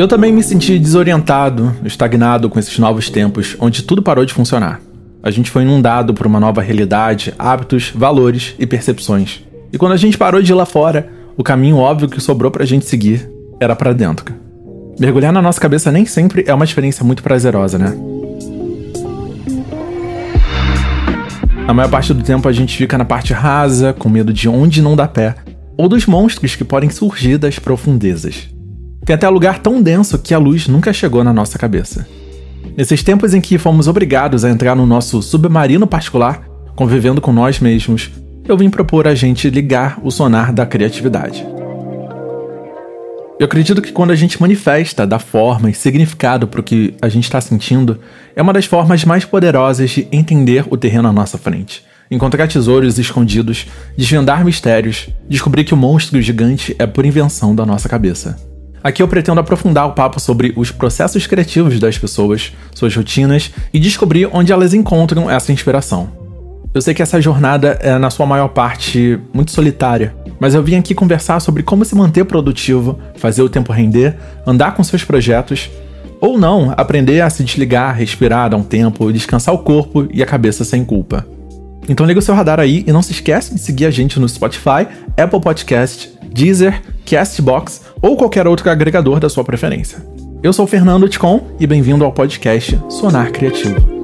Eu também me senti desorientado, estagnado com esses novos tempos, onde tudo parou de funcionar. A gente foi inundado por uma nova realidade, hábitos, valores e percepções. E quando a gente parou de ir lá fora, o caminho óbvio que sobrou pra gente seguir era para dentro. Mergulhar na nossa cabeça nem sempre é uma experiência muito prazerosa, né? A maior parte do tempo a gente fica na parte rasa, com medo de onde não dá pé, ou dos monstros que podem surgir das profundezas. Tem até lugar tão denso que a luz nunca chegou na nossa cabeça. Nesses tempos em que fomos obrigados a entrar no nosso submarino particular, convivendo com nós mesmos, eu vim propor a gente ligar o sonar da criatividade. Eu acredito que quando a gente manifesta, dá forma e significado para o que a gente está sentindo, é uma das formas mais poderosas de entender o terreno à nossa frente. Encontrar tesouros escondidos, desvendar mistérios, descobrir que o monstro gigante é por invenção da nossa cabeça. Aqui eu pretendo aprofundar o papo sobre os processos criativos das pessoas, suas rotinas e descobrir onde elas encontram essa inspiração. Eu sei que essa jornada é, na sua maior parte, muito solitária, mas eu vim aqui conversar sobre como se manter produtivo, fazer o tempo render, andar com seus projetos, ou não, aprender a se desligar, respirar, dar um tempo, descansar o corpo e a cabeça sem culpa. Então liga o seu radar aí e não se esquece de seguir a gente no Spotify, Apple Podcast, Deezer, Castbox ou qualquer outro agregador da sua preferência. Eu sou Fernando Ticon e bem-vindo ao podcast Sonar Criativo.